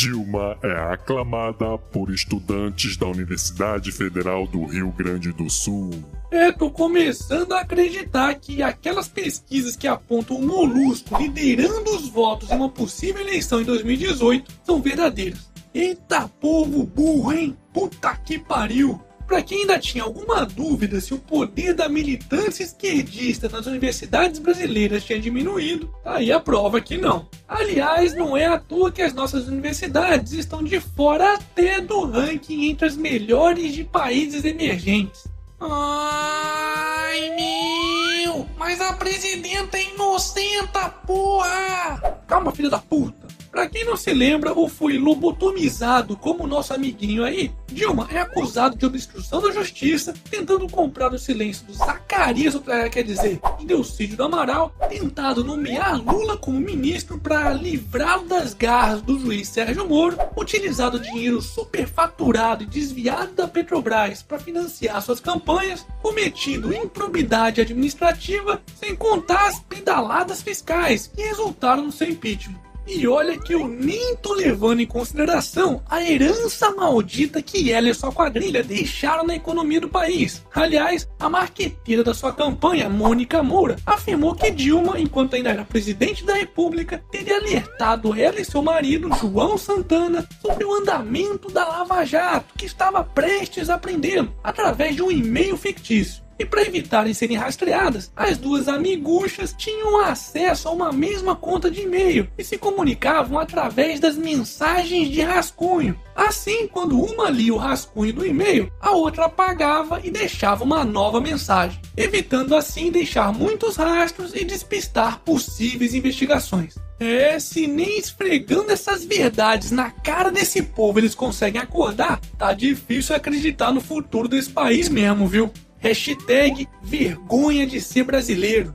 Dilma é aclamada por estudantes da Universidade Federal do Rio Grande do Sul. É, tô começando a acreditar que aquelas pesquisas que apontam o Molusco liderando os votos em uma possível eleição em 2018 são verdadeiras. Eita povo burro, hein? Puta que pariu! Para quem ainda tinha alguma dúvida se o poder da militância esquerdista nas universidades brasileiras tinha diminuído, tá aí a prova que não. Aliás, não é à toa que as nossas universidades estão de fora até do ranking entre as melhores de países emergentes. Ai, meu! Mas a presidenta é inocenta, porra! Calma, filha da puta! Pra quem não se lembra ou foi lobotomizado como nosso amiguinho aí, Dilma é acusado de obstrução da justiça, tentando comprar o silêncio do Zacarias, quer dizer, Delcídio do Amaral, tentado nomear Lula como ministro para livrá-lo das garras do juiz Sérgio Moro, utilizado dinheiro superfaturado e desviado da Petrobras para financiar suas campanhas, cometido improbidade administrativa, sem contar as pedaladas fiscais que resultaram no seu impeachment. E olha que eu nem tô levando em consideração a herança maldita que ela e sua quadrilha deixaram na economia do país. Aliás, a marqueteira da sua campanha, Mônica Moura, afirmou que Dilma, enquanto ainda era presidente da República, teria alertado ela e seu marido, João Santana, sobre o andamento da Lava Jato, que estava prestes a prendê-lo, através de um e-mail fictício. E para evitarem serem rastreadas, as duas amiguchas tinham acesso a uma mesma conta de e-mail e se comunicavam através das mensagens de rascunho. Assim, quando uma lia o rascunho do e-mail, a outra apagava e deixava uma nova mensagem, evitando assim deixar muitos rastros e despistar possíveis investigações. É, se nem esfregando essas verdades na cara desse povo eles conseguem acordar, tá difícil acreditar no futuro desse país mesmo, viu? Hashtag vergonha de ser brasileiro.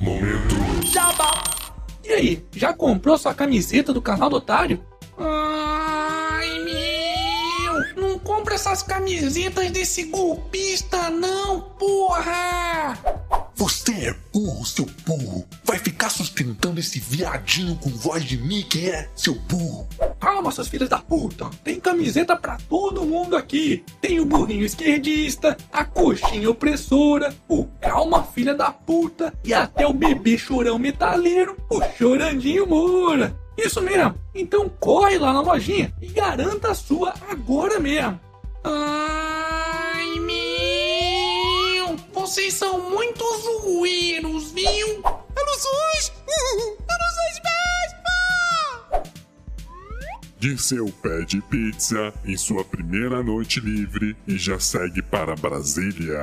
Momento. Jabá. E aí, já comprou sua camiseta do canal do Otário? Ai, meu! Não compra essas camisetas desse golpista, não, porra! Você é burro, seu burro. Vai ficar sustentando esse viadinho com voz de Mickey, é, seu burro. Seus filhos da puta. Tem camiseta pra todo mundo aqui. Tem o burrinho esquerdista, a coxinha opressora, o calma filha da puta e até o bebê chorão metaleiro, o chorandinho Moura. Isso mesmo. Então corre lá na lojinha e garanta a sua agora mesmo. Ai, meu! Vocês são muito zoeiros, viu? Disse eu pede pizza em sua primeira noite livre e já segue para Brasília.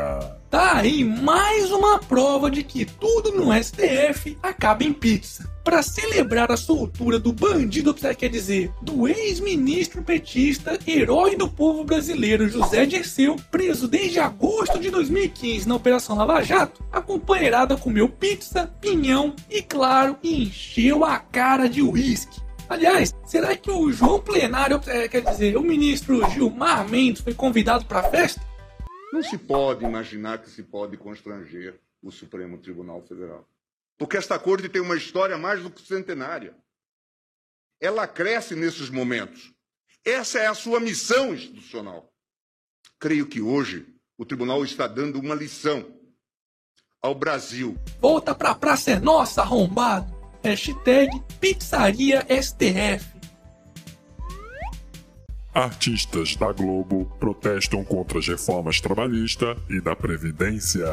Tá aí mais uma prova de que tudo no STF acaba em pizza. Para celebrar a soltura do bandido, quer dizer, do ex-ministro petista, herói do povo brasileiro José Dirceu, preso desde agosto de 2015 na Operação Lava Jato, a companheirada comeu pizza, pinhão e, claro, encheu a cara de uísque. Aliás, será que o João Plenário, é, quer dizer, o ministro Gilmar Mendes foi convidado para a festa? Não se pode imaginar que se pode constranger o Supremo Tribunal Federal. Porque esta corte tem uma história mais do que centenária. Ela cresce nesses momentos. Essa é a sua missão institucional. Creio que hoje o tribunal está dando uma lição ao Brasil. Volta pra praça é nossa, arrombado. Hashtag Pizzaria STF. Artistas da Globo protestam contra as reformas trabalhista e da Previdência.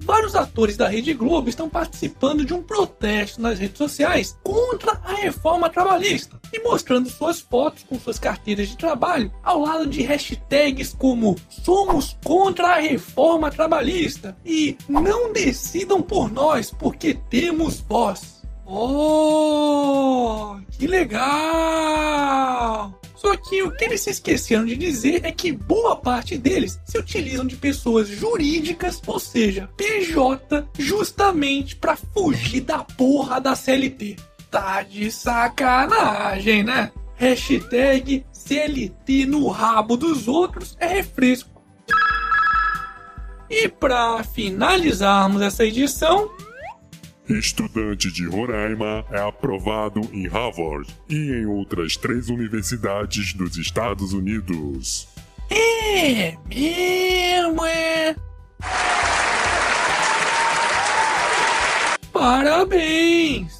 Vários atores da Rede Globo estão participando de um protesto nas redes sociais contra a reforma trabalhista e mostrando suas fotos com suas carteiras de trabalho ao lado de hashtags como Somos contra a reforma trabalhista e Não decidam por nós porque temos voz. Oh, que legal! Só que o que eles se esqueceram de dizer é que boa parte deles se utilizam de pessoas jurídicas, ou seja, PJ, justamente para fugir da porra da CLT. Tá de sacanagem, né? Hashtag CLT no rabo dos outros é refresco. E para finalizarmos essa edição, estudante de Roraima, é aprovado em Harvard e em outras três universidades dos Estados Unidos. É mesmo, é? Parabéns!